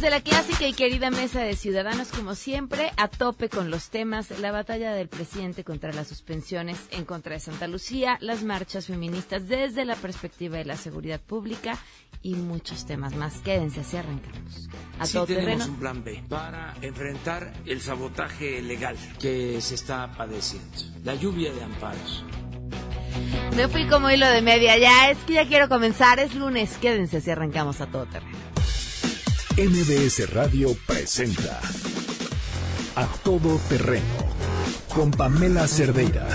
de la clásica y querida mesa de ciudadanos, como siempre, a tope con los temas, la batalla del presidente contra las suspensiones en contra de Santa Lucía, las marchas feministas desde la perspectiva de la seguridad pública y muchos temas más. Quédense, así arrancamos. A sí tenemos un plan B para enfrentar el sabotaje legal que se está padeciendo, la lluvia de amparos. Me fui como hilo de media, ya es que ya quiero comenzar, es lunes, quédense, así arrancamos a todo terreno. MBS Radio presenta A Todo Terreno con Pamela Cerdeira.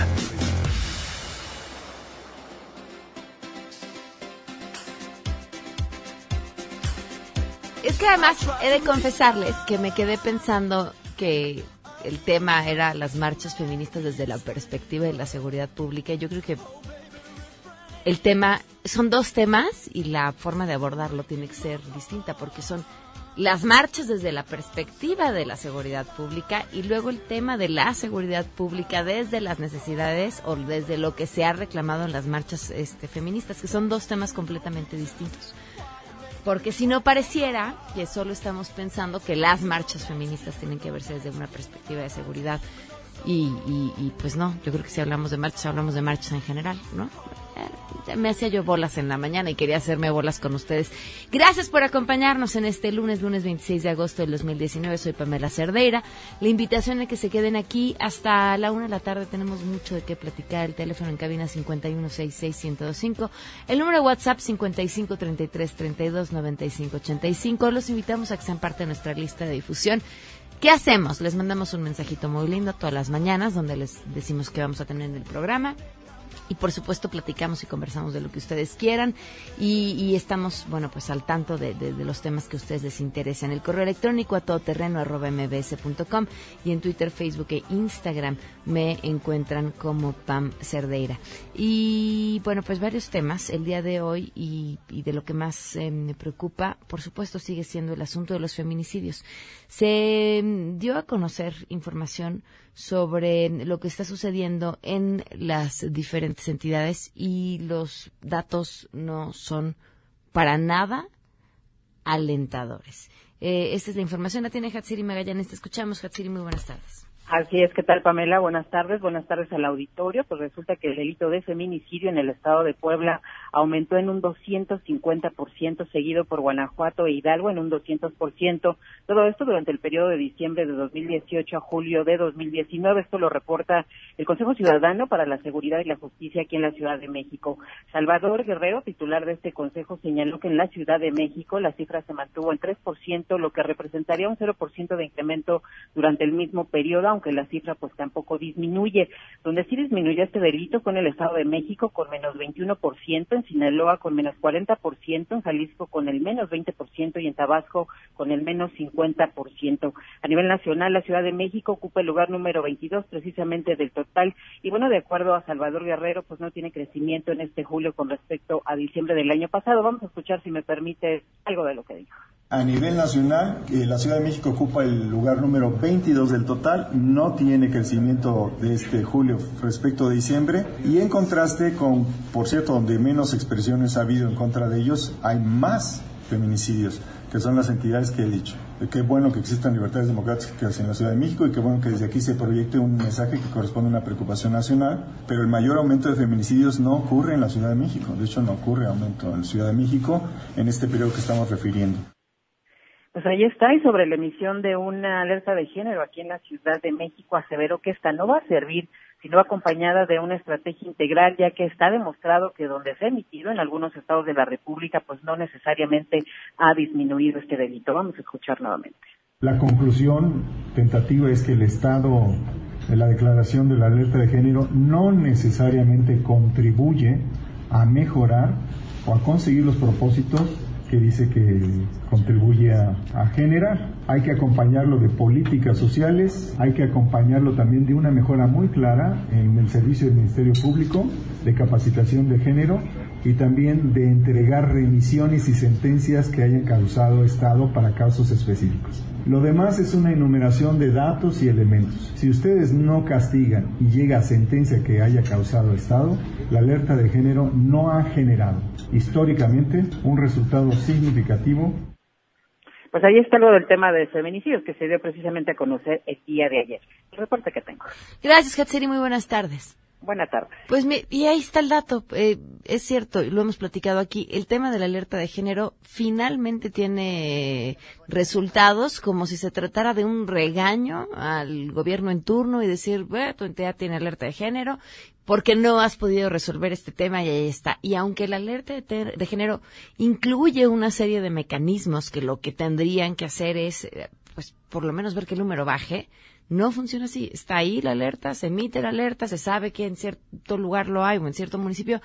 Es que además he de confesarles que me quedé pensando que el tema era las marchas feministas desde la perspectiva de la seguridad pública. Yo creo que el tema son dos temas y la forma de abordarlo tiene que ser distinta porque son las marchas desde la perspectiva de la seguridad pública y luego el tema de la seguridad pública desde las necesidades o desde lo que se ha reclamado en las marchas este, feministas, que son dos temas completamente distintos. Porque si no pareciera que solo estamos pensando que las marchas feministas tienen que verse desde una perspectiva de seguridad y, y pues no, yo creo que si hablamos de marchas, hablamos de marchas en general, ¿no? Me hacía yo bolas en la mañana y quería hacerme bolas con ustedes. Gracias por acompañarnos en este lunes, lunes 26 de agosto del 2019. Soy Pamela Cerdeira. La invitación es que se queden aquí hasta la una de la tarde. Tenemos mucho de qué platicar. El teléfono en cabina 5166125. El número de WhatsApp 5533329585. Los invitamos a que sean parte de nuestra lista de difusión. ¿Qué hacemos? Les mandamos un mensajito muy lindo todas las mañanas donde les decimos que vamos a tener en el programa y por supuesto platicamos y conversamos de lo que ustedes quieran y, estamos, bueno, pues al tanto de, los temas que a ustedes les interesan. El correo electrónico a todoterreno arroba mbs.com y en Twitter, Facebook e Instagram me encuentran como Pam Cerdeira. Y bueno, pues varios temas el día de hoy y, de lo que más eh, me preocupa, por supuesto, sigue siendo el asunto de los feminicidios. Se mm, dio a conocer información sobre lo que está sucediendo en las diferentes entidades y los datos no son para nada alentadores. Eh, esta es la información, la tiene Hatsiri Magallanes. Te escuchamos, Hatsiri, muy buenas tardes. Así es, ¿qué tal Pamela? Buenas tardes, buenas tardes al auditorio. Pues resulta que el delito de feminicidio en el estado de Puebla aumentó en un 250%, seguido por Guanajuato e Hidalgo en un 200%. Todo esto durante el periodo de diciembre de 2018 a julio de 2019. Esto lo reporta el Consejo Ciudadano para la Seguridad y la Justicia aquí en la Ciudad de México. Salvador Guerrero, titular de este consejo, señaló que en la Ciudad de México la cifra se mantuvo en 3%, lo que representaría un 0% de incremento durante el mismo periodo aunque la cifra pues tampoco disminuye. Donde sí disminuye este delito fue en el Estado de México con menos 21%, Sinaloa con menos 40%, en Jalisco con el menos 20% y en Tabasco con el menos 50%. A nivel nacional, la Ciudad de México ocupa el lugar número 22 precisamente del total y bueno, de acuerdo a Salvador Guerrero, pues no tiene crecimiento en este julio con respecto a diciembre del año pasado. Vamos a escuchar, si me permite, algo de lo que dijo. A nivel nacional, eh, la Ciudad de México ocupa el lugar número 22 del total, no tiene crecimiento de este julio respecto de diciembre y en contraste con, por cierto, donde menos expresiones ha habido en contra de ellos, hay más feminicidios, que son las entidades que he dicho. Qué bueno que existan libertades democráticas en la Ciudad de México y qué bueno que desde aquí se proyecte un mensaje que corresponde a una preocupación nacional, pero el mayor aumento de feminicidios no ocurre en la Ciudad de México, de hecho no ocurre aumento en la Ciudad de México en este periodo que estamos refiriendo. Pues ahí está, y sobre la emisión de una alerta de género aquí en la Ciudad de México, aseveró que esta no va a servir, sino acompañada de una estrategia integral, ya que está demostrado que donde se ha emitido en algunos estados de la República, pues no necesariamente ha disminuido este delito. Vamos a escuchar nuevamente. La conclusión tentativa es que el Estado de la declaración de la alerta de género no necesariamente contribuye a mejorar o a conseguir los propósitos que dice que contribuye a, generar. Hay que acompañarlo de políticas sociales, hay que acompañarlo también de una mejora muy clara en el servicio del Ministerio Público de capacitación de género y también de entregar remisiones y sentencias que hayan causado Estado para casos específicos. Lo demás es una enumeración de datos y elementos. Si ustedes no castigan y llega a sentencia que haya causado Estado, la alerta de género no ha generado históricamente un resultado significativo pues ahí está lo del tema de feminicidios que se dio precisamente a conocer el día de ayer. El reporte que tengo. Gracias, Hatsiri. Muy buenas tardes. Buenas tardes. Pues y ahí está el dato. Eh, es cierto, lo hemos platicado aquí. El tema de la alerta de género finalmente tiene resultados como si se tratara de un regaño al gobierno en turno y decir, bueno, tu entidad tiene alerta de género porque no has podido resolver este tema y ahí está. Y aunque la alerta de, género incluye una serie de mecanismos que lo que tendrían que hacer es, eh, por lo menos ver que el número baje, no funciona así. Está ahí la alerta, se emite la alerta, se sabe que en cierto lugar lo hay o en cierto municipio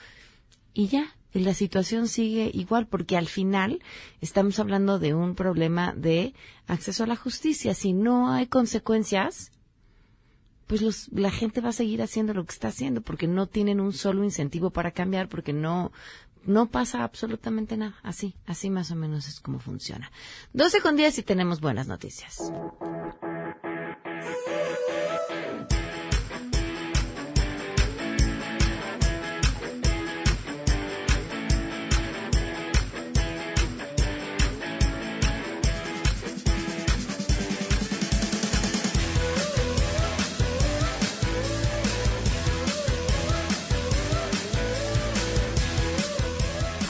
y ya. La situación sigue igual porque al final estamos hablando de un problema de acceso a la justicia. Si no hay consecuencias, pues los, la gente va a seguir haciendo lo que está haciendo porque no tienen un solo incentivo para cambiar, porque no, no pasa absolutamente nada. Así, así más o menos es como funciona. 12 con 10 y tenemos buenas noticias.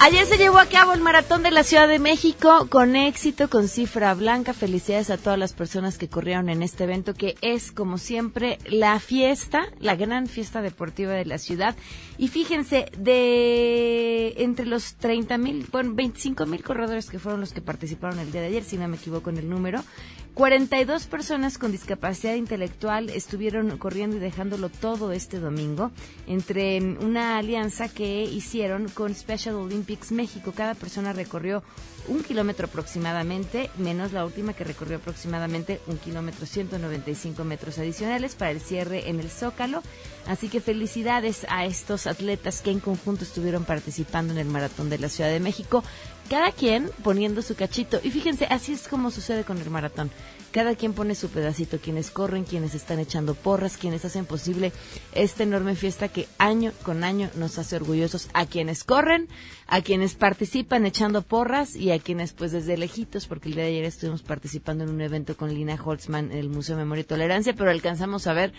Ayer se llevó a cabo el maratón de la Ciudad de México con éxito, con cifra blanca. Felicidades a todas las personas que corrieron en este evento que es, como siempre, la fiesta, la gran fiesta deportiva de la ciudad. Y fíjense, de entre los 30 mil, bueno, 25 mil corredores que fueron los que participaron el día de ayer, si no me equivoco en el número, 42 personas con discapacidad intelectual estuvieron corriendo y dejándolo todo este domingo entre una alianza que hicieron con Special Olympics México. Cada persona recorrió un kilómetro aproximadamente, menos la última que recorrió aproximadamente un kilómetro 195 metros adicionales para el cierre en el Zócalo. Así que felicidades a estos atletas que en conjunto estuvieron participando en el Maratón de la Ciudad de México cada quien poniendo su cachito. Y fíjense, así es como sucede con el maratón. Cada quien pone su pedacito, quienes corren, quienes están echando porras, quienes hacen posible esta enorme fiesta que año con año nos hace orgullosos a quienes corren, a quienes participan echando porras y a quienes pues desde lejitos, porque el día de ayer estuvimos participando en un evento con Lina Holtzman en el Museo de Memoria y Tolerancia, pero alcanzamos a ver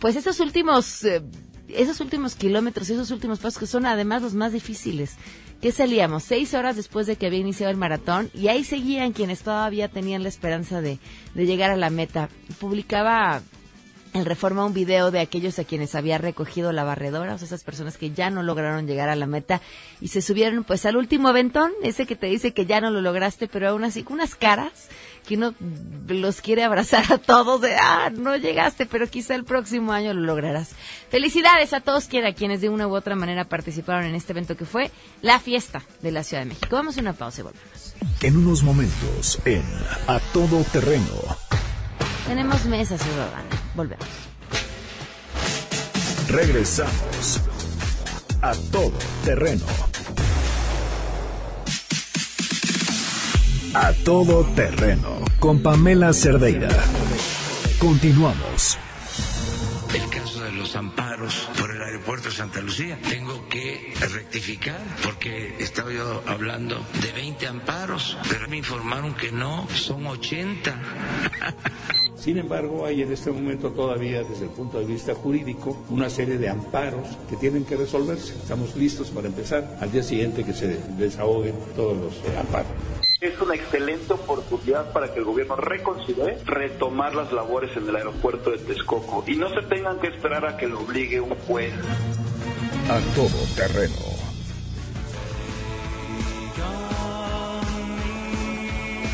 pues esos últimos... Eh, esos últimos kilómetros, esos últimos pasos que son además los más difíciles que salíamos seis horas después de que había iniciado el maratón y ahí seguían quienes todavía tenían la esperanza de, de llegar a la meta. Publicaba el Reforma un video de aquellos a quienes había recogido la barredora, o sea, esas personas que ya no lograron llegar a la meta y se subieron pues al último aventón, ese que te dice que ya no lo lograste, pero aún así con unas caras que uno los quiere abrazar a todos de, ah, no llegaste, pero quizá el próximo año lo lograrás. Felicidades a todos quienes de una u otra manera participaron en este evento que fue la fiesta de la Ciudad de México. Vamos a una pausa y volvemos. En unos momentos en A Todo Terreno tenemos mesa ciudadana. Volvemos. Regresamos a todo terreno. A todo terreno con Pamela Cerdeira. Continuamos. El caso de los amparos por el aeropuerto de Santa Lucía. Tengo que rectificar porque estaba yo hablando de 20 amparos, pero me informaron que no, son 80. Sin embargo, hay en este momento todavía, desde el punto de vista jurídico, una serie de amparos que tienen que resolverse. Estamos listos para empezar al día siguiente que se desahoguen todos los amparos. Es una excelente oportunidad para que el gobierno reconsidere retomar las labores en el aeropuerto de Texcoco y no se tengan que esperar a que lo obligue un juez. A todo terreno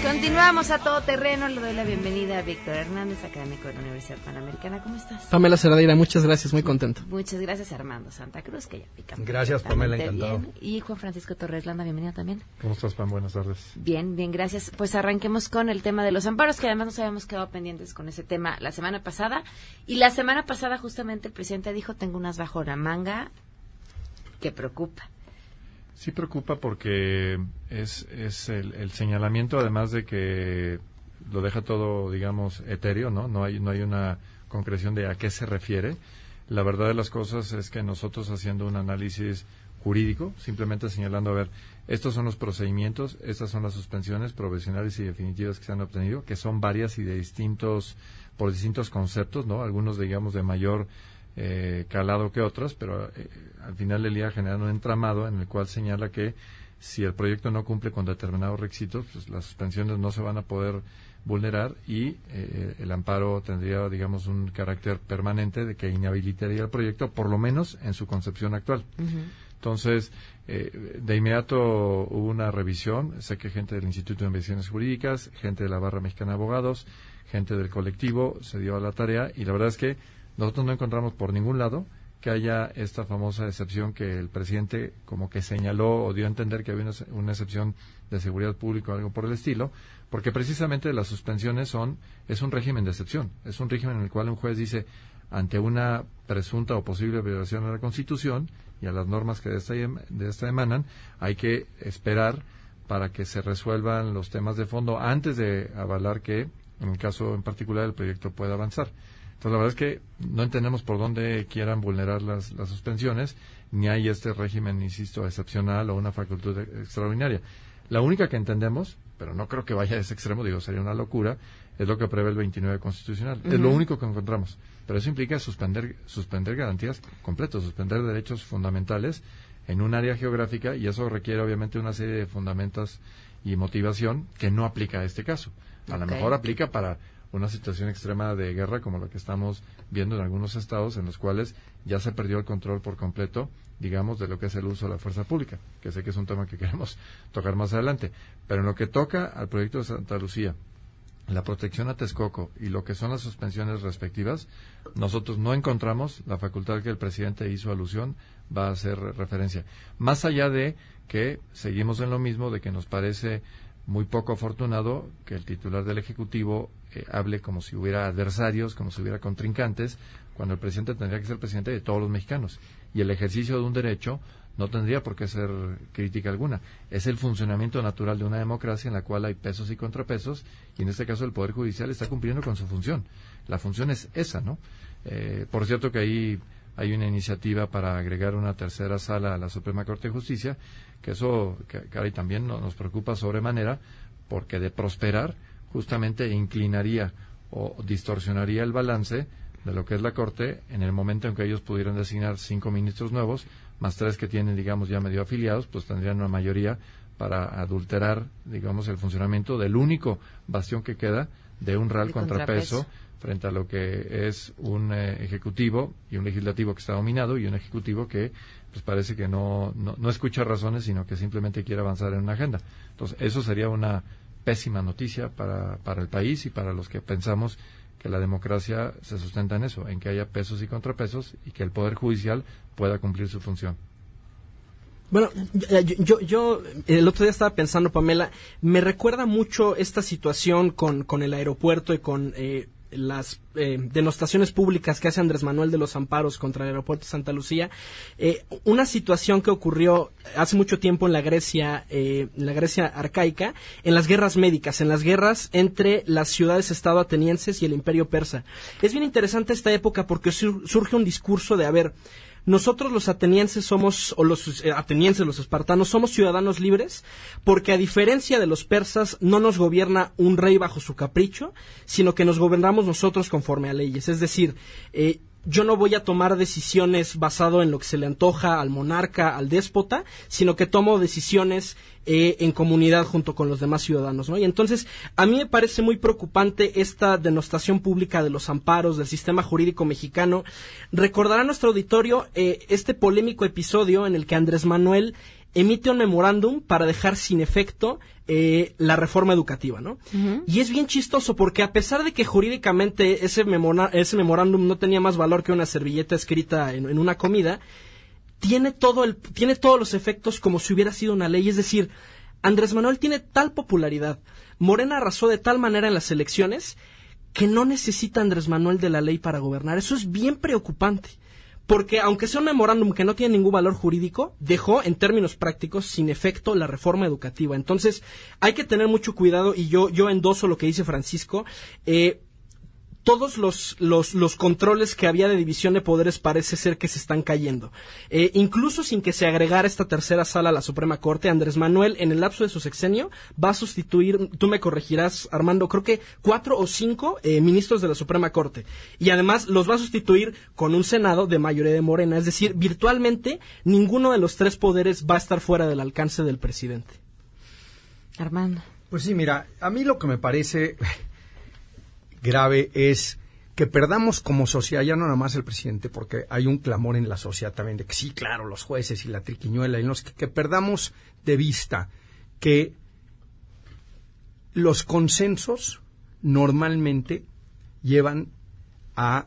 Continuamos a todo terreno. Le doy la bienvenida a Víctor Hernández, académico de la Universidad Panamericana. ¿Cómo estás? Pamela Cerradira, muchas gracias, muy contento. Muchas gracias, Armando Santa Cruz, que ya pica. Gracias, Pamela, encantado. Y Juan Francisco Torres Landa, bienvenido también. ¿Cómo estás, Pam? Buenas tardes. Bien, bien, gracias. Pues arranquemos con el tema de los amparos, que además nos habíamos quedado pendientes con ese tema la semana pasada. Y la semana pasada, justamente, el presidente dijo: Tengo unas bajo la manga que preocupa. Sí preocupa porque es, es el, señalamiento, además de que lo deja todo, digamos, etéreo, ¿no? No hay, no hay una concreción de a qué se refiere. La verdad de las cosas es que nosotros haciendo un análisis jurídico, simplemente señalando, a ver, estos son los procedimientos, estas son las suspensiones provisionales y definitivas que se han obtenido, que son varias y de distintos, por distintos conceptos, ¿no? Algunos, digamos, de mayor eh, calado que otros, pero eh, al final el día genera un entramado en el cual señala que si el proyecto no cumple con determinados requisitos, pues las suspensiones no se van a poder vulnerar y eh, el amparo tendría, digamos, un carácter permanente de que inhabilitaría el proyecto, por lo menos en su concepción actual. Entonces, eh, de inmediato hubo una revisión. Sé que gente del Instituto de Investigaciones Jurídicas, gente de la Barra Mexicana de Abogados, gente del colectivo se dio a la tarea y la verdad es que nosotros no encontramos por ningún lado que haya esta famosa excepción que el presidente como que señaló o dio a entender que había una, excepción de seguridad pública o algo por el estilo, porque precisamente las suspensiones son es un régimen de excepción, es un régimen en el cual un juez dice ante una presunta o posible violación a la Constitución y a las normas que de esta, de esta emanan, hay que esperar para que se resuelvan los temas de fondo antes de avalar que, en el caso en particular, el proyecto pueda avanzar. Entonces, la verdad es que no entendemos por dónde quieran vulnerar las, las suspensiones, ni hay este régimen, insisto, excepcional o una facultad extraordinaria. La única que entendemos, pero no creo que vaya a ese extremo, digo, sería una locura, es lo que prevé el 29 constitucional. Es lo único que encontramos. Pero eso implica suspender, suspender garantías completas, suspender derechos fundamentales en un área geográfica y eso requiere obviamente una serie de fundamentos y motivación que no aplica a este caso. A lo mejor aplica para una situación extrema de guerra como la que estamos viendo en algunos estados en los cuales ya se perdió el control por completo, digamos, de lo que es el uso de la fuerza pública, que sé que es un tema que queremos tocar más adelante. Pero en lo que toca al proyecto de Santa Lucía, la protección a Texcoco y lo que son las suspensiones respectivas, nosotros no encontramos la facultad que el presidente hizo alusión va a hacer referencia. Más allá de que seguimos en lo mismo, de que nos parece muy poco afortunado que el titular del Ejecutivo hable como si hubiera adversarios, como si hubiera contrincantes, cuando el presidente tendría que ser presidente de todos los mexicanos. Y el ejercicio de un derecho no tendría por qué ser crítica alguna. Es el funcionamiento natural de una democracia en la cual hay pesos y contrapesos, y en este caso el Poder Judicial está cumpliendo con su función. La función es esa, ¿no? Eh, por cierto que ahí hay una iniciativa para agregar una tercera sala a la Suprema Corte de Justicia, que eso, que, también nos preocupa sobremanera, porque de prosperar, justamente inclinaría o distorsionaría el balance de lo que es la Corte en el momento en que ellos pudieran designar cinco ministros nuevos, más tres que tienen, digamos, ya medio afiliados, pues tendrían una mayoría para adulterar, digamos, el funcionamiento del único bastión que queda de un real contrapeso, frente a lo que es un eh, ejecutivo y un legislativo que está dominado y un ejecutivo que pues parece que no, no, no escucha razones, sino que simplemente quiere avanzar en una agenda. Entonces, eso sería una pésima noticia para, para el país y para los que pensamos que la democracia se sustenta en eso, en que haya pesos y contrapesos y que el Poder Judicial pueda cumplir su función. Bueno, yo, yo, el otro día estaba pensando, Pamela, me recuerda mucho esta situación con, con el aeropuerto y con eh, las eh, denostaciones públicas que hace Andrés Manuel de los Amparos contra el aeropuerto de Santa Lucía, eh, una situación que ocurrió hace mucho tiempo en la Grecia, eh, en la Grecia arcaica, en las guerras médicas, en las guerras entre las ciudades-estado atenienses y el imperio persa. Es bien interesante esta época porque surge un discurso de, a ver, nosotros los atenienses somos, o los eh, atenienses, los espartanos, somos ciudadanos libres, porque a diferencia de los persas, no nos gobierna un rey bajo su capricho, sino que nos gobernamos nosotros conforme a leyes. Es decir, eh, yo no voy a tomar decisiones basado en lo que se le antoja al monarca, al déspota, sino que tomo decisiones eh, en comunidad junto con los demás ciudadanos, ¿no? Y entonces, a mí me parece muy preocupante esta denostación pública de los amparos del sistema jurídico mexicano. Recordará nuestro auditorio eh, este polémico episodio en el que Andrés Manuel emite un memorándum para dejar sin efecto eh, la reforma educativa, ¿no? Y es bien chistoso porque a pesar de que jurídicamente ese, ese memorándum no tenía más valor que una servilleta escrita en, una comida, tiene todo el, tiene todos los efectos como si hubiera sido una ley. Es decir, Andrés Manuel tiene tal popularidad, Morena arrasó de tal manera en las elecciones que no necesita Andrés Manuel de la ley para gobernar. Eso es bien preocupante porque aunque sea un memorándum que no tiene ningún valor jurídico, dejó en términos prácticos sin efecto la reforma educativa. Entonces, hay que tener mucho cuidado y yo, yo endoso lo que dice Francisco. Eh, todos los, los, los, controles que había de división de poderes parece ser que se están cayendo. Eh, incluso sin que se agregara esta tercera sala a la Suprema Corte, Andrés Manuel, en el lapso de su sexenio, va a sustituir, tú me corregirás, Armando, creo que cuatro o cinco eh, ministros de la Suprema Corte. Y además los va a sustituir con un Senado de mayoría de Morena. Es decir, virtualmente ninguno de los tres poderes va a estar fuera del alcance del presidente. Armando. Pues sí, mira, a mí lo que me parece grave es que perdamos como sociedad, ya no nada más el presidente, porque hay un clamor en la sociedad también de que sí, claro, los jueces y la triquiñuela, y los que, perdamos de vista que los consensos normalmente llevan a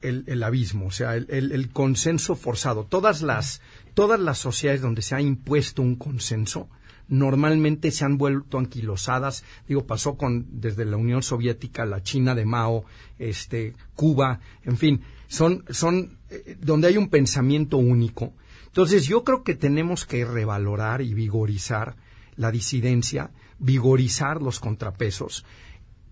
el, abismo, o sea, el, el, consenso forzado. Todas las, todas las sociedades donde se ha impuesto un consenso normalmente se han vuelto anquilosadas. Digo, pasó con desde la Unión Soviética, la China de Mao, este, Cuba, en fin, son, son eh, donde hay un pensamiento único. Entonces, yo creo que tenemos que revalorar y vigorizar la disidencia, vigorizar los contrapesos.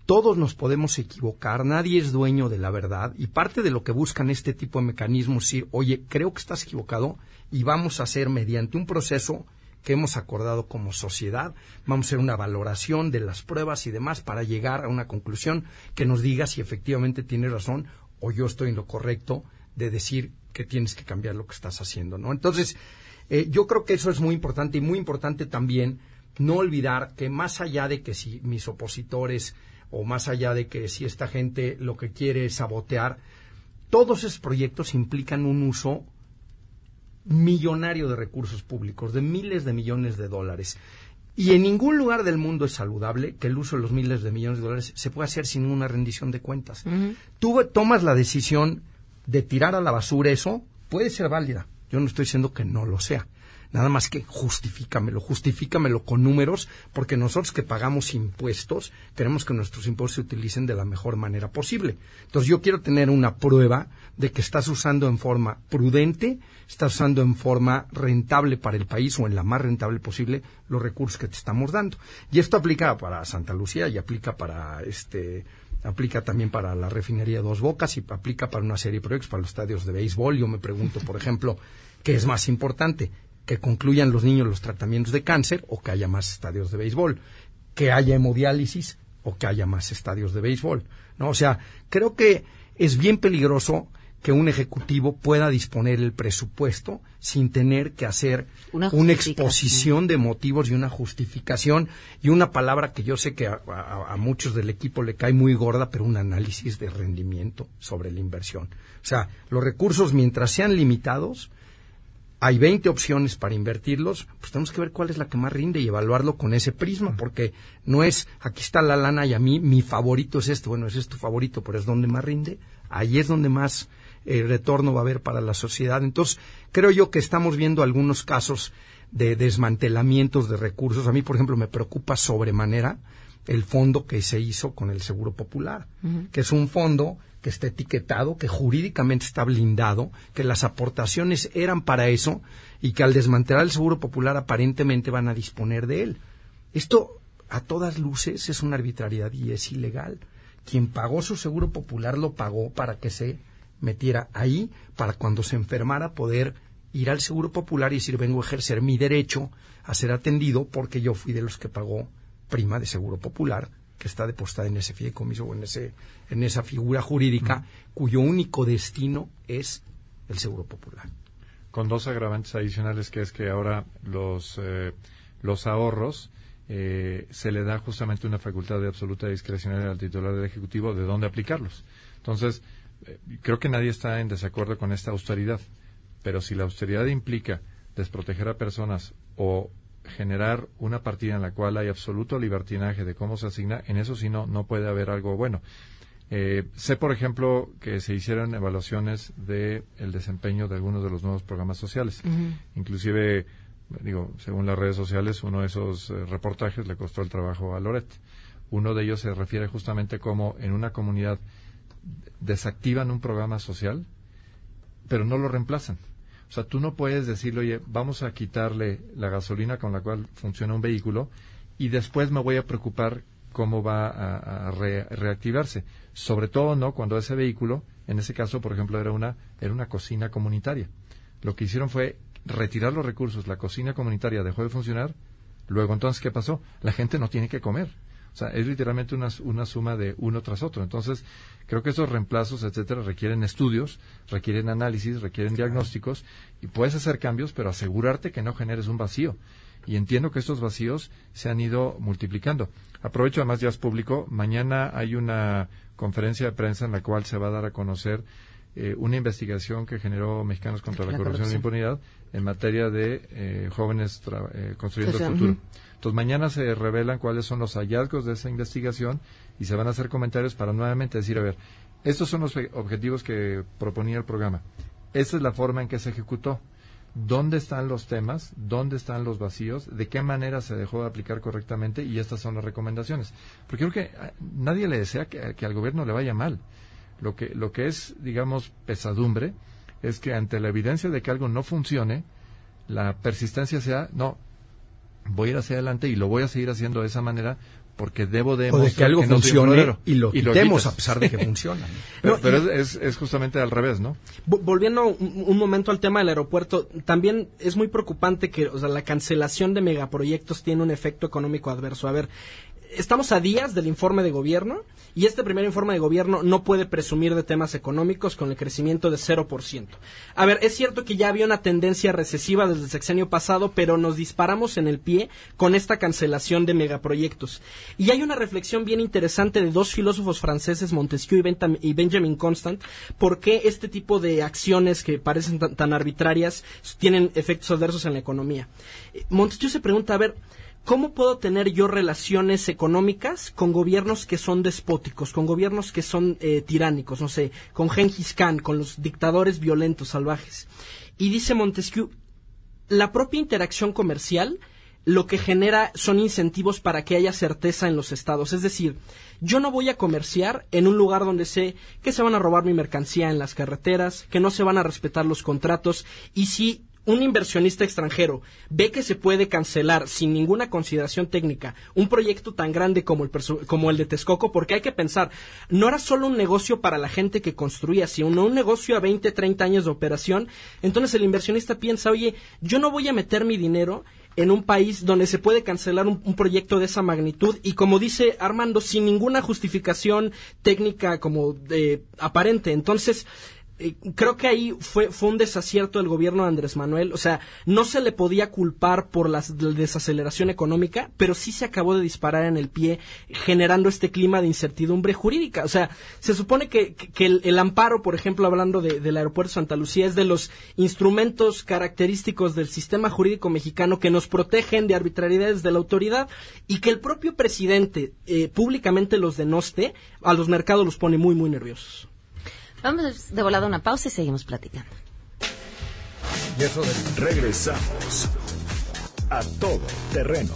Todos nos podemos equivocar, nadie es dueño de la verdad y parte de lo que buscan este tipo de mecanismos es decir, oye, creo que estás equivocado y vamos a hacer mediante un proceso que hemos acordado como sociedad. Vamos a hacer una valoración de las pruebas y demás para llegar a una conclusión que nos diga si efectivamente tiene razón o yo estoy en lo correcto de decir que tienes que cambiar lo que estás haciendo, ¿no? Entonces, eh, yo creo que eso es muy importante y muy importante también no olvidar que más allá de que si mis opositores o más allá de que si esta gente lo que quiere es sabotear, todos esos proyectos implican un uso millonario de recursos públicos, de miles de millones de dólares. Y en ningún lugar del mundo es saludable que el uso de los miles de millones de dólares se pueda hacer sin una rendición de cuentas. Tú tomas la decisión de tirar a la basura eso, puede ser válida. Yo no estoy diciendo que no lo sea. Nada más que justifícamelo, justifícamelo con números, porque nosotros que pagamos impuestos, queremos que nuestros impuestos se utilicen de la mejor manera posible. Entonces yo quiero tener una prueba de que estás usando en forma prudente, estás usando en forma rentable para el país o en la más rentable posible los recursos que te estamos dando. Y esto aplica para Santa Lucía y aplica para este aplica también para la refinería Dos Bocas y aplica para una serie de proyectos para los estadios de béisbol. Yo me pregunto, por ejemplo, ¿qué es más importante? Que concluyan los niños los tratamientos de cáncer o que haya más estadios de béisbol, que haya hemodiálisis o que haya más estadios de béisbol. ¿no? O sea, creo que es bien peligroso que un ejecutivo pueda disponer el presupuesto sin tener que hacer una, exposición de motivos y una justificación y una palabra que yo sé que a, a, muchos del equipo le cae muy gorda, pero un análisis de rendimiento sobre la inversión. O sea, los recursos mientras sean limitados, hay 20 opciones para invertirlos, pues tenemos que ver cuál es la que más rinde y evaluarlo con ese prisma, porque no es aquí está la lana y a mí mi favorito es este, bueno, ese es tu favorito, pero es donde más rinde, ahí es donde más eh, retorno va a haber para la sociedad. Entonces, creo yo que estamos viendo algunos casos de desmantelamientos de recursos. A mí, por ejemplo, me preocupa sobremanera el fondo que se hizo con el Seguro Popular, que es un fondo que está etiquetado, que jurídicamente está blindado, que las aportaciones eran para eso y que al desmantelar el Seguro Popular aparentemente van a disponer de él. Esto a todas luces es una arbitrariedad y es ilegal. Quien pagó su Seguro Popular lo pagó para que se metiera ahí, para cuando se enfermara poder ir al Seguro Popular y decir vengo a ejercer mi derecho a ser atendido porque yo fui de los que pagó prima de Seguro Popular que está depositada en ese fideicomiso o en, ese, en esa figura jurídica cuyo único destino es el seguro popular. Con dos agravantes adicionales que es que ahora los, eh, los ahorros eh, se le da justamente una facultad de absoluta discrecionalidad al titular del Ejecutivo de dónde aplicarlos. Entonces, eh, creo que nadie está en desacuerdo con esta austeridad, pero si la austeridad implica desproteger a personas o generar una partida en la cual hay absoluto libertinaje de cómo se asigna, en eso sí no, no puede haber algo bueno. Eh, sé, por ejemplo, que se hicieron evaluaciones del el desempeño de algunos de los nuevos programas sociales. Inclusive, digo, según las redes sociales, uno de esos eh, reportajes le costó el trabajo a Loret. Uno de ellos se refiere justamente cómo en una comunidad desactivan un programa social pero no lo reemplazan. O sea, tú no puedes decirle, oye, vamos a quitarle la gasolina con la cual funciona un vehículo y después me voy a preocupar cómo va a, reactivarse. Sobre todo, ¿no? Cuando ese vehículo, en ese caso, por ejemplo, era una, era una cocina comunitaria. Lo que hicieron fue retirar los recursos, la cocina comunitaria dejó de funcionar, luego entonces, ¿qué pasó? La gente no tiene que comer. O sea, es literalmente una, una suma de uno tras otro. Entonces, creo que esos reemplazos, etcétera, requieren estudios, requieren análisis, requieren diagnósticos y puedes hacer cambios, pero asegurarte que no generes un vacío. Y entiendo que estos vacíos se han ido multiplicando. Aprovecho, además ya es público, mañana hay una conferencia de prensa en la cual se va a dar a conocer eh, una investigación que generó Mexicanos contra la, corrupción, y la impunidad en materia de eh, jóvenes eh, construyendo el futuro. Entonces, mañana se revelan cuáles son los hallazgos de esa investigación y se van a hacer comentarios para nuevamente decir, a ver, estos son los objetivos que proponía el programa. Esta es la forma en que se ejecutó. ¿Dónde están los temas? ¿Dónde están los vacíos? ¿De qué manera se dejó de aplicar correctamente? Y estas son las recomendaciones. Porque creo que ah, nadie le desea que, que al gobierno le vaya mal. Lo que, lo que es, digamos, pesadumbre es que ante la evidencia de que algo no funcione, la persistencia sea, no, voy a ir hacia adelante y lo voy a seguir haciendo de esa manera porque debo de o de que algo funcione y lo quitemos a pesar de que funciona. pero, es, es, justamente al revés, ¿no? Volviendo un, momento al tema del aeropuerto, también es muy preocupante que o sea, la cancelación de megaproyectos tiene un efecto económico adverso. A ver, estamos a días del informe de gobierno y este primer informe de gobierno no puede presumir de temas económicos con el crecimiento de 0%. A ver, es cierto que ya había una tendencia recesiva desde el sexenio pasado, pero nos disparamos en el pie con esta cancelación de megaproyectos. Y hay una reflexión bien interesante de dos filósofos franceses, Montesquieu y, Benjamin Constant, por qué este tipo de acciones que parecen tan arbitrarias tienen efectos adversos en la economía. Eh, Montesquieu se pregunta, a ver, ¿Cómo puedo tener yo relaciones económicas con gobiernos que son despóticos, con gobiernos que son eh, tiránicos, no sé, con Genghis Khan, con los dictadores violentos, salvajes? Y dice Montesquieu, la propia interacción comercial lo que genera son incentivos para que haya certeza en los estados. Es decir, yo no voy a comerciar en un lugar donde sé que se van a robar mi mercancía en las carreteras, que no se van a respetar los contratos y si un inversionista extranjero ve que se puede cancelar sin ninguna consideración técnica un proyecto tan grande como el, como el de Texcoco, porque hay que pensar, no era solo un negocio para la gente que construía, sino un negocio a 20, 30 años de operación, entonces el inversionista piensa, oye, yo no voy a meter mi dinero en un país donde se puede cancelar un, proyecto de esa magnitud y como dice Armando, sin ninguna justificación técnica como de, aparente. Entonces, eh, creo que ahí fue, fue un desacierto del gobierno de Andrés Manuel. O sea, no se le podía culpar por la desaceleración económica, pero sí se acabó de disparar en el pie, generando este clima de incertidumbre jurídica. O sea, se supone que, el, amparo, por ejemplo, hablando del aeropuerto Santa Lucía, es de los instrumentos característicos del sistema jurídico mexicano que nos protegen de arbitrariedades de la autoridad y que el propio presidente eh, públicamente los denoste, a los mercados los pone muy, muy nerviosos. Vamos de volada a una pausa y seguimos platicando. Regresamos a todo terreno.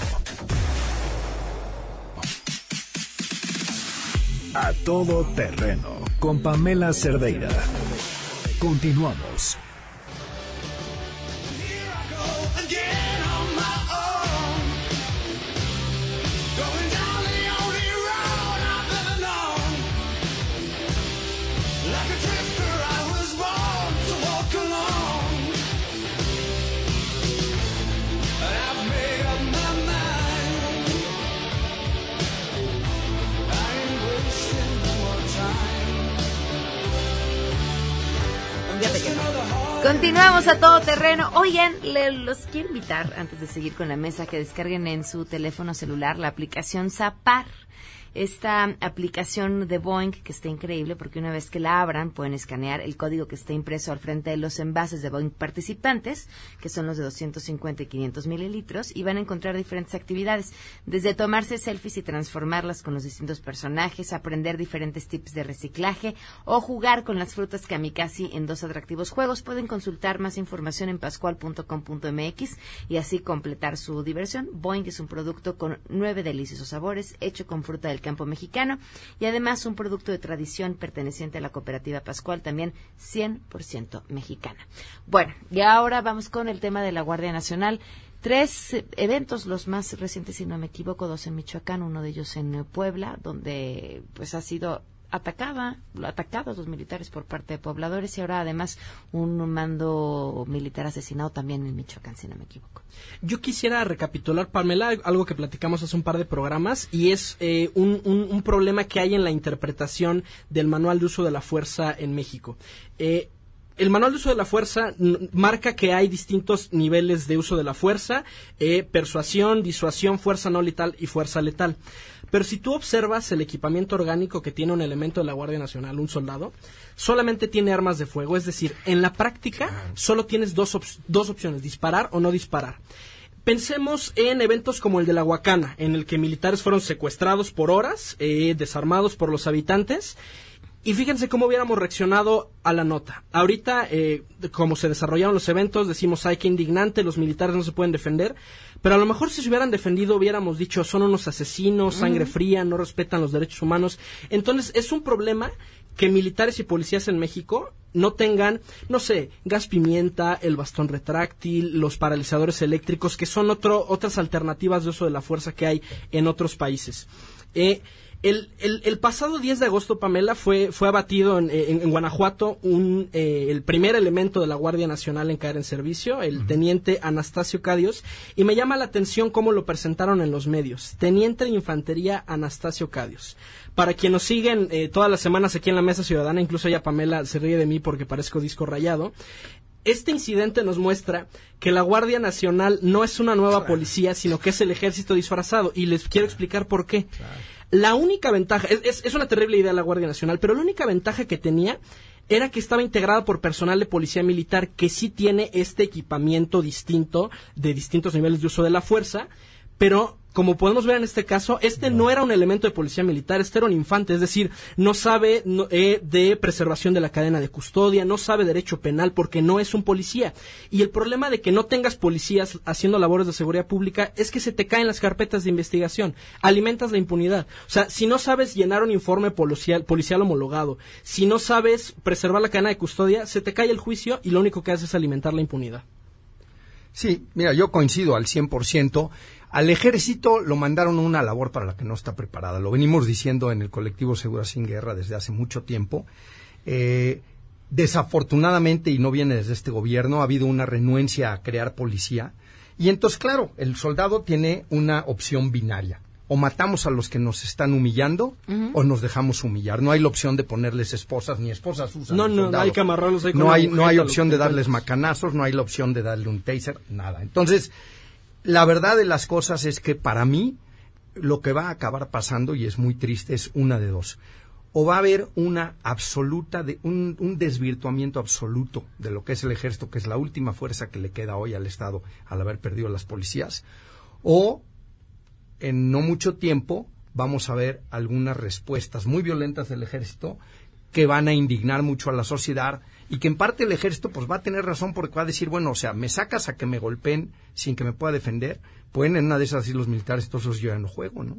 A todo terreno con Pamela Cerdeira. Continuamos. Continuamos a todo terreno. Oigan, los quiero invitar, antes de seguir con la mesa, que descarguen en su teléfono celular la aplicación Zapar esta aplicación de Boeing que está increíble porque una vez que la abran pueden escanear el código que está impreso al frente de los envases de Boeing participantes, que son los de 250 y 500 mililitros, y van a encontrar diferentes actividades, desde tomarse selfies y transformarlas con los distintos personajes, aprender diferentes tips de reciclaje o jugar con las frutas kamikaze en dos atractivos juegos. Pueden consultar más información en pascual.com.mx y así completar su diversión. Boeing es un producto con nueve deliciosos sabores, hecho con fruta del campo mexicano y además un producto de tradición perteneciente a la cooperativa Pascual, también 100% mexicana. Bueno, y ahora vamos con el tema de la Guardia Nacional. Tres eventos, los más recientes, si no me equivoco, dos en Michoacán, uno de ellos en Puebla, donde pues ha sido atacaba, atacados los militares por parte de pobladores y ahora además un mando militar asesinado también en Michoacán, si no me equivoco. Yo quisiera recapitular, Pamela, algo que platicamos hace un par de programas y es eh, un, un, problema que hay en la interpretación del manual de uso de la fuerza en México. Eh, el manual de uso de la fuerza marca que hay distintos niveles de uso de la fuerza, eh, persuasión, disuasión, fuerza no letal y fuerza letal. Pero si tú observas el equipamiento orgánico que tiene un elemento de la Guardia Nacional, un soldado, solamente tiene armas de fuego. Es decir, en la práctica solo tienes dos, dos opciones, disparar o no disparar. Pensemos en eventos como el de la Huacana, en el que militares fueron secuestrados por horas, eh, desarmados por los habitantes, y fíjense cómo hubiéramos reaccionado a la nota. Ahorita, eh, como se desarrollaron los eventos, decimos, ay, qué indignante, los militares no se pueden defender. Pero a lo mejor si se hubieran defendido hubiéramos dicho, son unos asesinos, sangre fría, no respetan los derechos humanos. Entonces, es un problema que militares y policías en México no tengan, no sé, gas pimienta, el bastón retráctil, los paralizadores eléctricos, que son otro, otras alternativas de uso de la fuerza que hay en otros países. Eh, el, el, pasado 10 de agosto, Pamela, fue, fue abatido en, en, Guanajuato un, eh, el primer elemento de la Guardia Nacional en caer en servicio, el teniente Anastasio Cadios, y me llama la atención cómo lo presentaron en los medios. Teniente de Infantería Anastasio Cadios. Para quien nos siguen eh, todas las semanas aquí en la Mesa Ciudadana, incluso ya Pamela se ríe de mí porque parezco disco rayado, este incidente nos muestra que la Guardia Nacional no es una nueva policía, sino que es el ejército disfrazado. Y les quiero explicar por qué. La única ventaja, es, es, una terrible idea la Guardia Nacional, pero la única ventaja que tenía era que estaba integrada por personal de policía militar que sí tiene este equipamiento distinto de distintos niveles de uso de la fuerza, pero como podemos ver en este caso, este no, era un elemento de policía militar, este era un infante, es decir, no sabe eh, de preservación de la cadena de custodia, no sabe derecho penal porque no es un policía. Y el problema de que no tengas policías haciendo labores de seguridad pública es que se te caen las carpetas de investigación, alimentas la impunidad. O sea, si no sabes llenar un informe policial, policial homologado, si no sabes preservar la cadena de custodia, se te cae el juicio y lo único que haces es alimentar la impunidad. Sí, mira, yo coincido al 100%. Al ejército lo mandaron a una labor para la que no está preparada. Lo venimos diciendo en el colectivo Segura Sin Guerra desde hace mucho tiempo. Eh, desafortunadamente, y no viene desde este gobierno, ha habido una renuencia a crear policía. Y entonces, claro, el soldado tiene una opción binaria. O matamos a los que nos están humillando o nos dejamos humillar. No hay la opción de ponerles esposas, ni esposas usan. No, no, no hay que amarrarlos No hay, no hay opción de darles macanazos, no hay la opción de darle un taser, nada. Entonces, la verdad de las cosas es que para mí lo que va a acabar pasando, y es muy triste, es una de dos. O va a haber una absoluta, de, un, un, desvirtuamiento absoluto de lo que es el ejército, que es la última fuerza que le queda hoy al Estado al haber perdido las policías, o en no mucho tiempo vamos a ver algunas respuestas muy violentas del ejército que van a indignar mucho a la sociedad y que en parte el ejército pues va a tener razón porque va a decir, bueno, o sea, me sacas a que me golpeen sin que me pueda defender, pueden en una de esas decir los militares, entonces yo ya no juego, ¿no?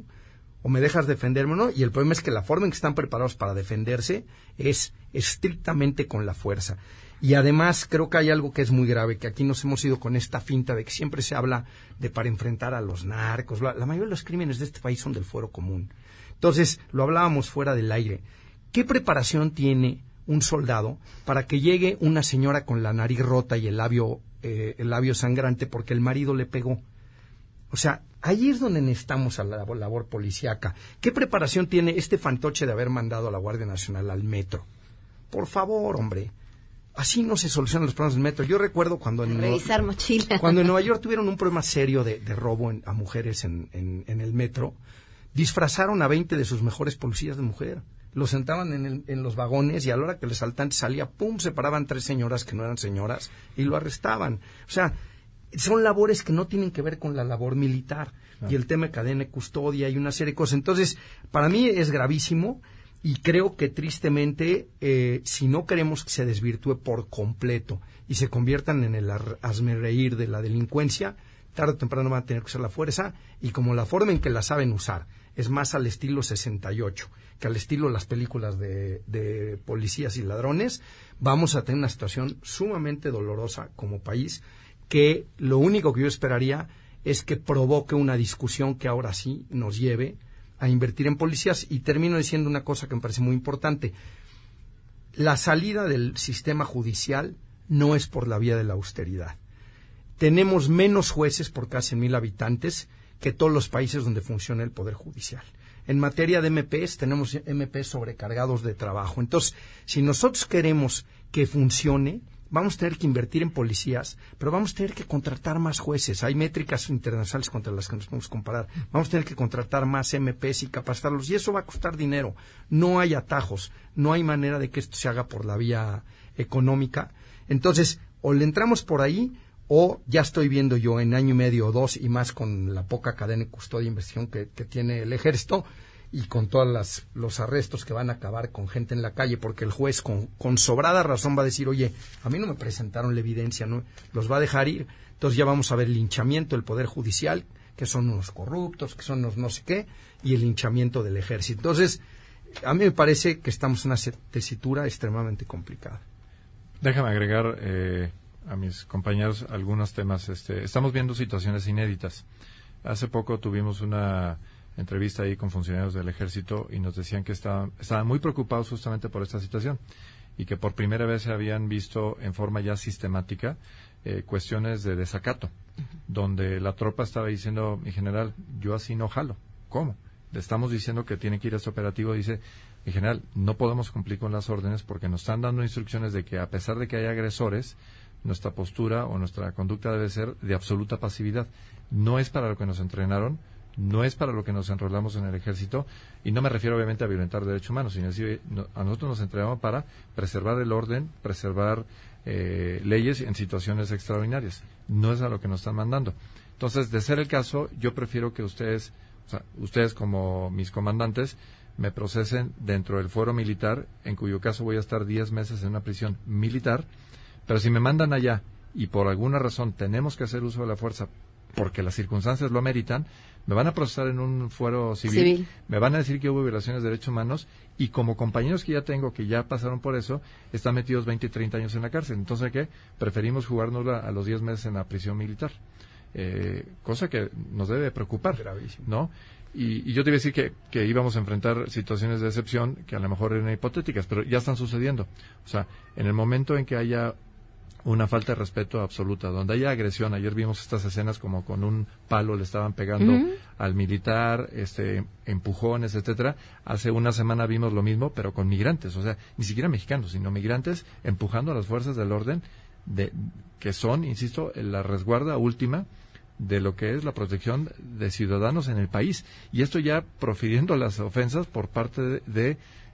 O me dejas defenderme, ¿no? Y el problema es que la forma en que están preparados para defenderse es estrictamente con la fuerza. Y además creo que hay algo que es muy grave, que aquí nos hemos ido con esta finta de que siempre se habla de para enfrentar a los narcos. La, la mayoría de los crímenes de este país son del fuero común. Entonces, lo hablábamos fuera del aire. ¿Qué preparación tiene un soldado para que llegue una señora con la nariz rota y el labio, eh, el labio sangrante porque el marido le pegó. O sea, ahí es donde necesitamos a la labor, labor policíaca. ¿Qué preparación tiene este fantoche de haber mandado a la Guardia Nacional al metro? Por favor, hombre. Así no se solucionan los problemas del metro. Yo recuerdo cuando en, Revisar mochila. cuando en Nueva York tuvieron un problema serio de, robo a mujeres en, en, el metro, disfrazaron a 20 de sus mejores policías de mujer lo sentaban en, en, los vagones y a la hora que el asaltante salía, ¡pum!, se paraban tres señoras que no eran señoras y lo arrestaban. O sea, son labores que no tienen que ver con la labor militar y el tema de cadena de custodia y una serie de cosas. Entonces, para mí es gravísimo y creo que tristemente, eh, si no queremos que se desvirtúe por completo y se conviertan en el asmerreír reír de la delincuencia, tarde o temprano van a tener que usar la fuerza y como la forma en que la saben usar es más al estilo 68 que al estilo las películas de, de policías y ladrones, vamos a tener una situación sumamente dolorosa como país que lo único que yo esperaría es que provoque una discusión que ahora sí nos lleve a invertir en policías. Y termino diciendo una cosa que me parece muy importante. La salida del sistema judicial no es por la vía de la austeridad. Tenemos menos jueces por casi mil habitantes que todos los países donde funciona el Poder Judicial. En materia de MPs, tenemos MPs sobrecargados de trabajo. Entonces, si nosotros queremos que funcione, vamos a tener que invertir en policías, pero vamos a tener que contratar más jueces. Hay métricas internacionales contra las que nos podemos comparar. Vamos a tener que contratar más MPs y capacitarlos, y eso va a costar dinero. No hay atajos, no hay manera de que esto se haga por la vía económica. Entonces, o le entramos por ahí, o ya estoy viendo yo en año y medio o dos y más con la poca cadena de custodia e que, que tiene el ejército, y con todos los arrestos que van a acabar con gente en la calle, porque el juez con, con, sobrada razón va a decir, oye, a mí no me presentaron la evidencia, no los va a dejar ir. Entonces ya vamos a ver el linchamiento del Poder Judicial, que son unos corruptos, que son unos no sé qué, y el linchamiento del ejército. Entonces, a mí me parece que estamos en una tesitura extremadamente complicada. Déjame agregar eh, a mis compañeros algunos temas. Este, estamos viendo situaciones inéditas. Hace poco tuvimos una entrevista ahí con funcionarios del ejército y nos decían que estaban, estaban muy preocupados justamente por esta situación y que por primera vez se habían visto en forma ya sistemática eh, cuestiones de desacato, donde la tropa estaba diciendo, mi general, yo así no jalo. ¿Cómo? Le estamos diciendo que tiene que ir a este operativo, dice, mi general, no podemos cumplir con las órdenes porque nos están dando instrucciones de que a pesar de que hay agresores, nuestra postura o nuestra conducta debe ser de absoluta pasividad. No es para lo que nos entrenaron, no es para lo que nos enrolamos en el ejército y no me refiero obviamente a violentar derechos humanos, sino decir, a nosotros nos entrenamos para preservar el orden, preservar eh, leyes en situaciones extraordinarias. No es a lo que nos están mandando. Entonces, de ser el caso, yo prefiero que ustedes, o sea, ustedes como mis comandantes, me procesen dentro del fuero militar, en cuyo caso voy a estar 10 meses en una prisión militar, pero si me mandan allá y por alguna razón tenemos que hacer uso de la fuerza porque las circunstancias lo ameritan, me van a procesar en un fuero civil, me van a decir que hubo violaciones de derechos humanos y como compañeros que ya tengo que ya pasaron por eso, están metidos 20 y 30 años en la cárcel. Entonces, ¿qué? Preferimos jugarnos a los 10 meses en la prisión militar. Eh, cosa que nos debe preocupar, ¿no? Y, yo te iba a decir que, que, íbamos a enfrentar situaciones de excepción que a lo mejor eran hipotéticas, pero ya están sucediendo. O sea, en el momento en que haya una falta de respeto absoluta, donde haya agresión. Ayer vimos estas escenas como con un palo le estaban pegando al militar, este, empujones, etcétera. Hace una semana vimos lo mismo, pero con migrantes, o sea, ni siquiera mexicanos, sino migrantes empujando a las fuerzas del orden, de, que son, insisto, la resguarda última de lo que es la protección de ciudadanos en el país. Y esto ya profiriendo las ofensas por parte de,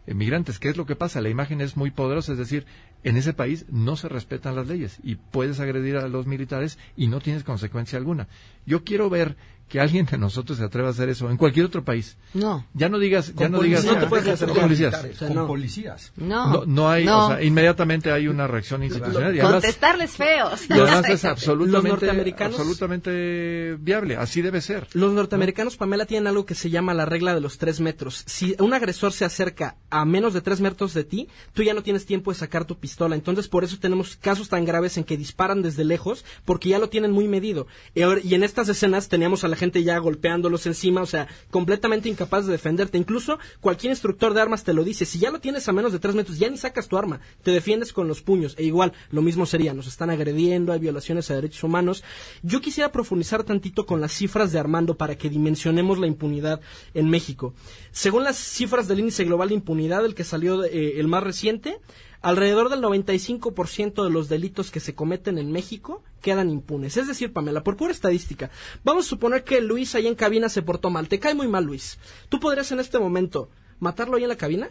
de migrantes. ¿Qué es lo que pasa? La imagen es muy poderosa, es decir, en ese país no se respetan las leyes y puedes agredir a los militares y no tienes consecuencia alguna. Yo quiero ver que alguien de nosotros se atreva a hacer eso en cualquier otro país. No. Ya no digas, ya no digas, no te puedes hacer con policías. con policías. No. no. hay, o sea, inmediatamente hay una reacción institucional. Y además, Contestarles feos. Y además es absolutamente, los norteamericanos, absolutamente viable. Así debe ser. Los norteamericanos, Pamela, tienen algo que se llama la regla de los tres metros. Si un agresor se acerca a menos de tres metros de ti, tú ya no tienes tiempo de sacar tu pistola. Entonces, por eso tenemos casos tan graves en que disparan desde lejos, porque ya lo tienen muy medido. Y en estas escenas teníamos a la gente ya golpeándolos encima, o sea, completamente incapaz de defenderte. Incluso cualquier instructor de armas te lo dice, si ya lo tienes a menos de tres metros, ya ni sacas tu arma, te defiendes con los puños. E igual, lo mismo sería, nos están agrediendo, hay violaciones a derechos humanos. Yo quisiera profundizar tantito con las cifras de Armando para que dimensionemos la impunidad en México. Según las cifras del índice global de impunidad, el que salió eh, el más reciente, alrededor del 95% de los delitos que se cometen en México quedan impunes. Es decir, Pamela, por pura estadística, vamos a suponer que Luis ahí en cabina se portó mal. Te cae muy mal, Luis. ¿Tú podrías en este momento matarlo ahí en la cabina?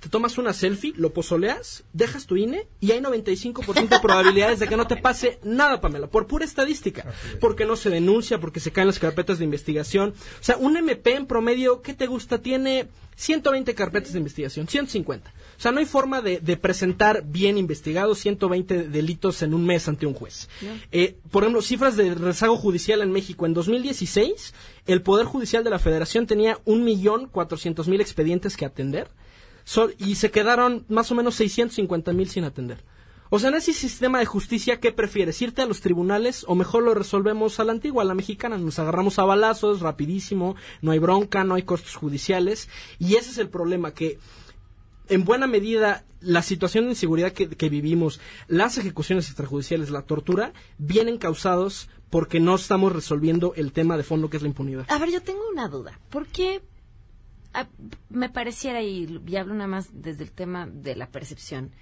te tomas una selfie, lo pozoleas, dejas tu INE y hay 95% de probabilidades de que no te pase nada, Pamela, por pura estadística. Porque no se denuncia, porque se caen las carpetas de investigación. O sea, un MP en promedio, ¿qué te gusta? Tiene 120 carpetas de investigación, 150. O sea, no hay forma de, de presentar bien investigados 120 delitos en un mes ante un juez. Eh, por ejemplo, cifras de rezago judicial en México. En 2016, el Poder Judicial de la Federación tenía 1.400.000 expedientes que atender so- y se quedaron más o menos 650.000 sin atender. O sea, en ese sistema de justicia, ¿qué prefieres? ¿Irte a los tribunales o mejor lo resolvemos a la antigua, a la mexicana? Nos agarramos a balazos, rapidísimo, no hay bronca, no hay costos judiciales. Y ese es el problema, que en buena medida la situación de inseguridad que, que vivimos, las ejecuciones extrajudiciales, la tortura, vienen causados porque no estamos resolviendo el tema de fondo que es la impunidad. A ver, yo tengo una duda. ¿Por qué ah, me pareciera, y, y hablo nada más desde el tema de la percepción,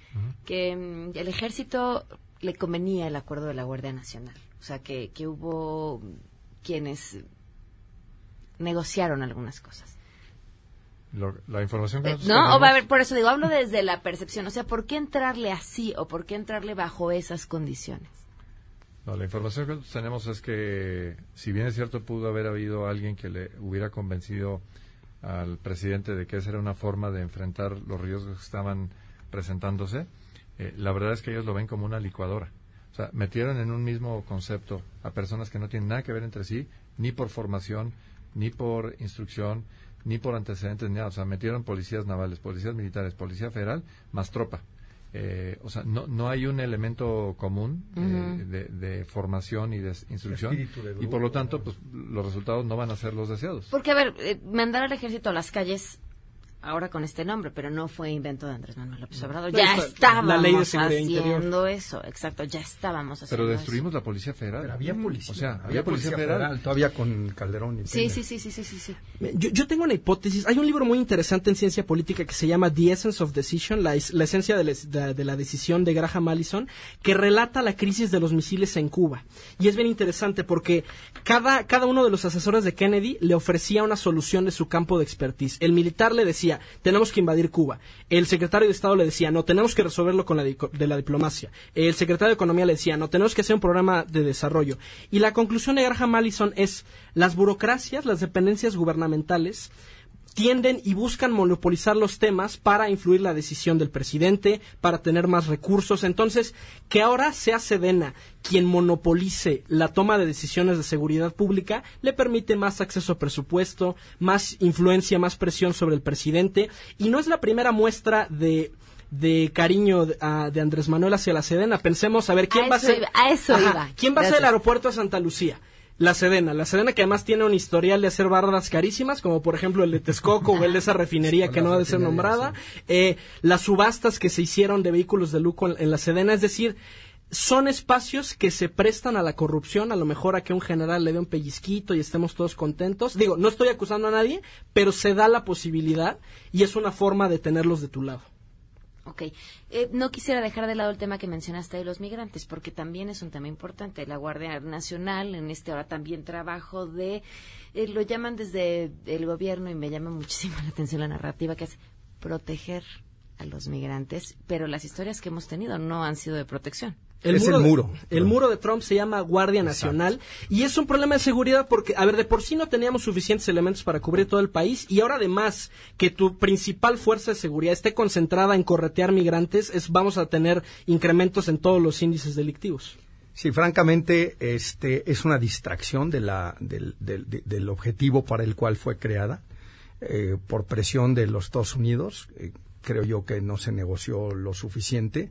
que mm, el ejército le convenía el acuerdo de la Guardia Nacional? O sea, que, que hubo quienes negociaron algunas cosas. Lo- la información que Eh, nosotros No, o tenemos- va a ver, por eso digo, hablo desde la percepción. O sea, ¿por qué entrarle así o por qué entrarle bajo esas condiciones? No, la información que tenemos es que, si bien es cierto, pudo haber habido alguien que le hubiera convencido al presidente de que esa era una forma de enfrentar los riesgos que estaban presentándose, eh, la verdad es que ellos lo ven como una licuadora. O sea, metieron en un mismo concepto a personas que no tienen nada que ver entre sí, ni por formación, ni por instrucción, ni por antecedentes, ni nada. O sea, metieron policías navales, policías militares, policía federal, más tropa. Eh, o sea, no, no hay un elemento común eh, de, de formación y de instrucción y por lo tanto pues los resultados no van a ser los deseados. Porque, a ver, eh, mandar al ejército a las calles ahora con este nombre, pero no fue invento de Andrés Manuel López Obrador. No, Ya está- estábamos la ley de seguridad haciendo interior. eso, exacto, ya estábamos Pero haciendo destruimos la Policía Federal. Pero había policía. O sea, había, Policía, Federal. Todavía con Calderón y. Sí, sí, sí, sí, sí, sí, sí. Yo, yo tengo una hipótesis. Hay un libro muy interesante en ciencia política que se llama The Essence of Decision, la, es- la esencia de, les- de- de la decisión de Graham Allison, que relata la crisis de los misiles en Cuba. Y es bien interesante porque cada, cada uno de los asesores de Kennedy le ofrecía una solución de su campo de expertise. El militar le decía, tenemos que invadir Cuba. El secretario de Estado le decía, no, tenemos que resolverlo con la de la diplomacia. El secretario de Economía le decía, no, tenemos que hacer un programa de desarrollo. Y la conclusión de Graham Allison es, las burocracias, las dependencias gubernamentales, tienden y buscan monopolizar los temas para influir la decisión del presidente, para tener más recursos. Entonces, que ahora sea Sedena quien monopolice la toma de decisiones de seguridad pública, le permite más acceso a presupuesto, más influencia, más presión sobre el presidente. Y no es la primera muestra de de cariño de, Andrés Manuel hacia la Sedena. Pensemos a ver quién A va a ser a eso iba. quién va a ser el aeropuerto de Santa Lucía. La Sedena, la Sedena que además tiene un historial de hacer barras carísimas, como por ejemplo el de Texcoco o el de esa refinería que no ha de ser nombrada, eh, las subastas que se hicieron de vehículos de lujo en, en la Sedena, es decir, son espacios que se prestan a la corrupción, a lo mejor a que un general le dé un pellizquito y estemos todos contentos. Digo, no estoy acusando a nadie, pero se da la posibilidad y es una forma de tenerlos de tu lado. Ok. Eh, no quisiera dejar de lado el tema que mencionaste de los migrantes, porque también es un tema importante. La Guardia Nacional, en este ahora también trabajo de, eh, lo llaman desde el gobierno y me llama muchísimo la atención la narrativa que es proteger a los migrantes, pero las historias que hemos tenido no han sido de protección. Es el de- muro. el muro de Trump se llama Guardia Nacional y es un problema de seguridad porque, a ver, de por sí no teníamos suficientes elementos para cubrir todo el país y ahora además que tu principal fuerza de seguridad esté concentrada en corretear migrantes, es, vamos a tener incrementos en todos los índices delictivos. Sí, francamente, este es una distracción de la, del, del- de- del objetivo para el cual fue creada eh, por presión de los Estados Unidos. Eh, creo yo que no se negoció lo suficiente,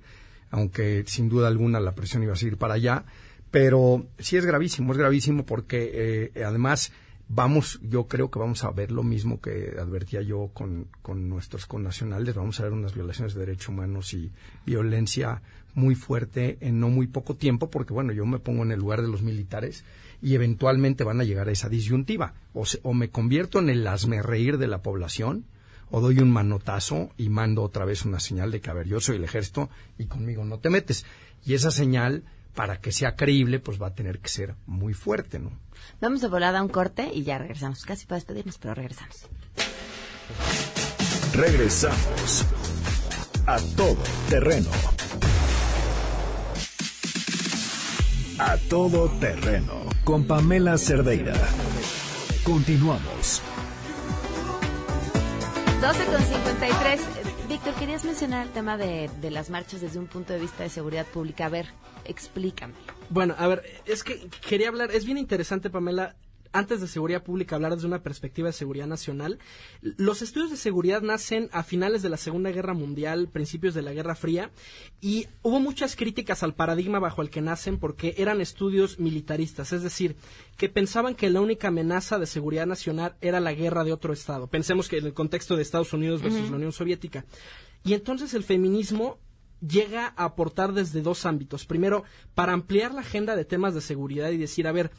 aunque sin duda alguna la presión iba a seguir para allá. Pero sí es gravísimo, es gravísimo porque eh, además vamos, yo creo que vamos a ver lo mismo que advertía yo con, con nuestros connacionales, vamos a ver unas violaciones de derechos humanos y violencia muy fuerte en no muy poco tiempo, porque bueno, yo me pongo en el lugar de los militares y eventualmente van a llegar a esa disyuntiva. O, se- o me convierto en el hazme reír de la población, o doy un manotazo y mando otra vez una señal de que, a ver, yo soy el ejército y conmigo no te metes. Y esa señal, para que sea creíble, pues va a tener que ser muy fuerte, ¿no? Vamos de volada a un corte y ya regresamos. Casi para despedirnos, pero regresamos. Regresamos. A todo terreno. A todo terreno con Pamela Cerdeira. Continuamos. 12 con 53. Víctor, querías mencionar el tema de, de las marchas desde un punto de vista de seguridad pública. A ver, explícame. Bueno, a ver, es que quería hablar, es bien interesante, Pamela, antes de seguridad pública, hablar desde una perspectiva de seguridad nacional. Los estudios de seguridad nacen a finales de la Segunda Guerra Mundial, principios de la Guerra Fría, y hubo muchas críticas al paradigma bajo el que nacen porque eran estudios militaristas, es decir, que pensaban que la única amenaza de seguridad nacional era la guerra de otro Estado. Pensemos que en el contexto de Estados Unidos versus la Unión Soviética. Y entonces el feminismo llega a aportar desde dos ámbitos. Primero, para ampliar la agenda de temas de seguridad y decir, a ver,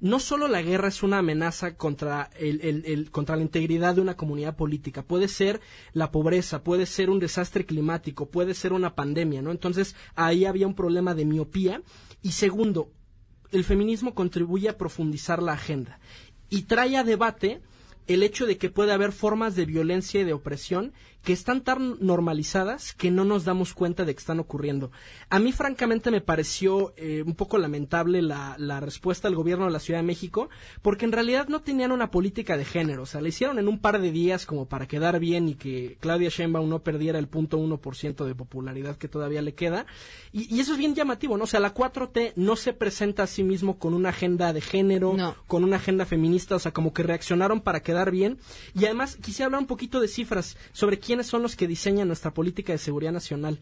no solo la guerra es una amenaza contra, el, contra la integridad de una comunidad política, puede ser la pobreza, puede ser un desastre climático, puede ser una pandemia, ¿no? Entonces ahí había un problema de miopía. Y segundo, el feminismo contribuye a profundizar la agenda y trae a debate el hecho de que puede haber formas de violencia y de opresión que están tan normalizadas que no nos damos cuenta de que están ocurriendo. A mí, francamente, me pareció eh, un poco lamentable la, la, respuesta del gobierno de la Ciudad de México, porque en realidad no tenían una política de género. O sea, la hicieron en un par de días como para quedar bien y que Claudia Sheinbaum no perdiera el punto uno por ciento de popularidad que todavía le queda. Y, y, eso es bien llamativo, ¿no? O sea, la 4T no se presenta a sí mismo con una agenda de género, con una agenda feminista, o sea, como que reaccionaron para quedar bien. Y además, quisiera hablar un poquito de cifras sobre quién quiénes son los que diseñan nuestra política de seguridad nacional.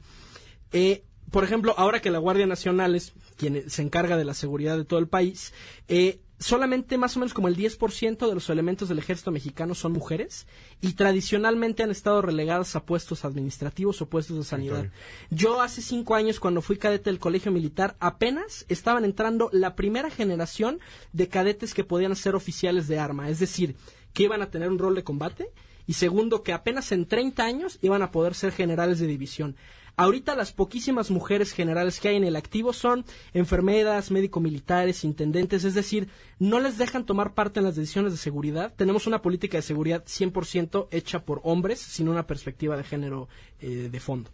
Eh, por ejemplo, ahora que la Guardia Nacional es quien se encarga de la seguridad de todo el país, eh, solamente más o menos como el 10% de los elementos del ejército mexicano son mujeres y tradicionalmente han estado relegadas a puestos administrativos o puestos de sanidad. Yo hace cinco años, cuando fui cadete del colegio militar, apenas estaban entrando la primera generación de cadetes que podían ser oficiales de arma, es decir, que iban a tener un rol de combate y segundo que apenas en 30 años iban a poder ser generales de división. Ahorita las poquísimas mujeres generales que hay en el activo son enfermeras, médico-militares, intendentes, es decir, no les dejan tomar parte en las decisiones de seguridad. Tenemos una política de seguridad 100% hecha por hombres, sin una perspectiva de género eh, de fondo.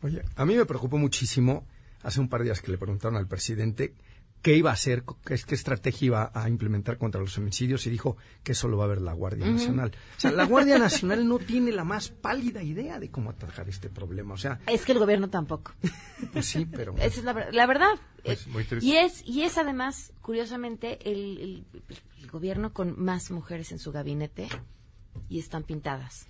Oye, a mí me preocupó muchísimo, hace un par de días que le preguntaron al presidente qué iba a hacer, qué, qué, estrategia iba a implementar contra los homicidios y dijo que eso lo va a ver la Guardia Nacional. O sea, la Guardia Nacional no tiene la más pálida idea de cómo atajar este problema. O sea, es que el gobierno tampoco. Pues sí, pero esa es la, la verdad. Pues, y es y es además curiosamente el, el gobierno con más mujeres en su gabinete y están pintadas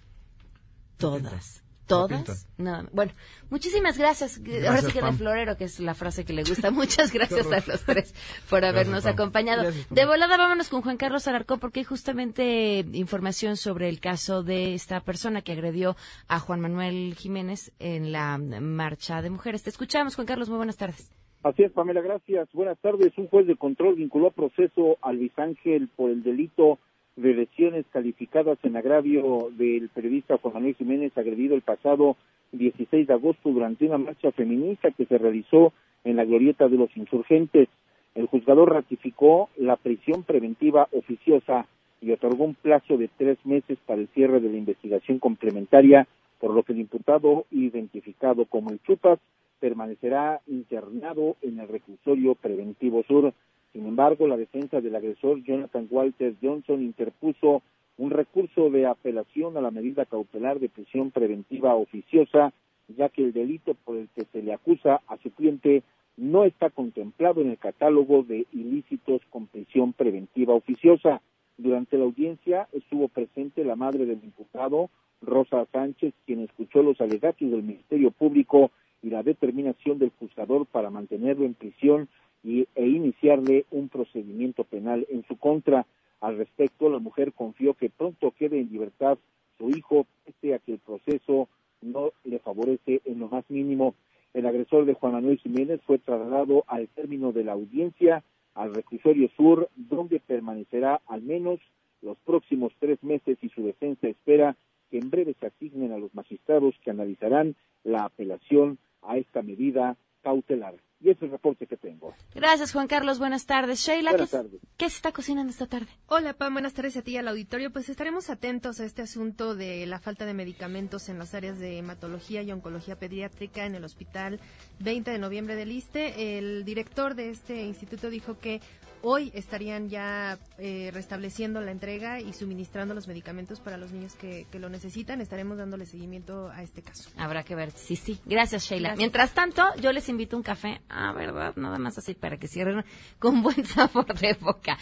todas todas. No, bueno, muchísimas gracias. Ahora sí que de florero, que es la frase que le gusta. Muchas gracias a los tres por habernos acompañado. de volada vámonos con Juan Carlos Alarcón porque hay justamente información sobre el caso de esta persona que agredió a Juan Manuel Jiménez en la marcha de mujeres. Te escuchamos, Juan Carlos. Muy buenas tardes. Así es, Pamela, gracias. Buenas tardes. Un juez de control vinculó a proceso a Luis Ángel por el delito de lesiones calificadas en agravio del periodista Juan Manuel Jiménez agredido el pasado 16 de agosto durante una marcha feminista que se realizó en la glorieta de los insurgentes. El juzgador ratificó la prisión preventiva oficiosa y otorgó un plazo de tres meses para el cierre de la investigación complementaria, por lo que el imputado, identificado como el Chupas, permanecerá internado en el reclusorio preventivo sur sin embargo, la defensa del agresor Jonathan Walter Johnson interpuso un recurso de apelación a la medida cautelar de prisión preventiva oficiosa, ya que el delito por el que se le acusa a su cliente no está contemplado en el catálogo de ilícitos con prisión preventiva oficiosa. Durante la audiencia estuvo presente la madre del imputado, Rosa Sánchez, quien escuchó los alegatos del Ministerio Público y la determinación del juzgador para mantenerlo en prisión y, e iniciarle un procedimiento penal en su contra. Al respecto, la mujer confió que pronto quede en libertad su hijo, pese a que el proceso no le favorece en lo más mínimo. El agresor de Juan Manuel Jiménez fue trasladado al término de la audiencia al reclusorio sur, donde permanecerá al menos los próximos tres meses y su defensa espera que en breve se asignen a los magistrados que analizarán la apelación a esta medida cautelar. Y ese es el reporte que tengo. Gracias, Juan Carlos. Buenas tardes. Sheila, Buenas ¿qué, tardes. ¿qué se está cocinando esta tarde? Hola, Pam. Buenas tardes a ti y al auditorio. Pues estaremos atentos a este asunto de la falta de medicamentos en las áreas de hematología y oncología pediátrica en el hospital 20 de noviembre del ISTE. El director de este instituto dijo que hoy estarían ya eh, restableciendo la entrega y suministrando los medicamentos para los niños que, que lo necesitan. Estaremos dándole seguimiento a este caso. Habrá que ver. Sí, sí. Gracias, Sheila. Gracias. Mientras tanto, yo les invito un café. Ah, ¿verdad? Nada más así para que cierren con buen sabor de boca.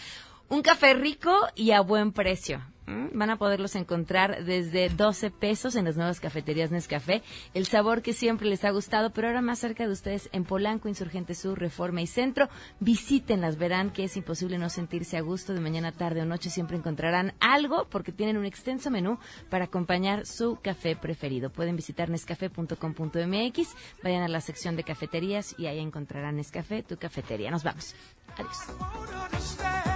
Un café rico y a buen precio. ¿Mm? Van a poderlos encontrar desde 12 pesos en las nuevas cafeterías Nescafé. El sabor que siempre les ha gustado, pero ahora más cerca de ustedes en Polanco, Insurgente Sur, Reforma y Centro. Visítenlas, verán que es imposible no sentirse a gusto de mañana, tarde o noche. Siempre encontrarán algo porque tienen un extenso menú para acompañar su café preferido. Pueden visitar nescafé.com.mx, vayan a la sección de cafeterías y ahí encontrarán Nescafé, tu cafetería. Nos vamos. Adiós.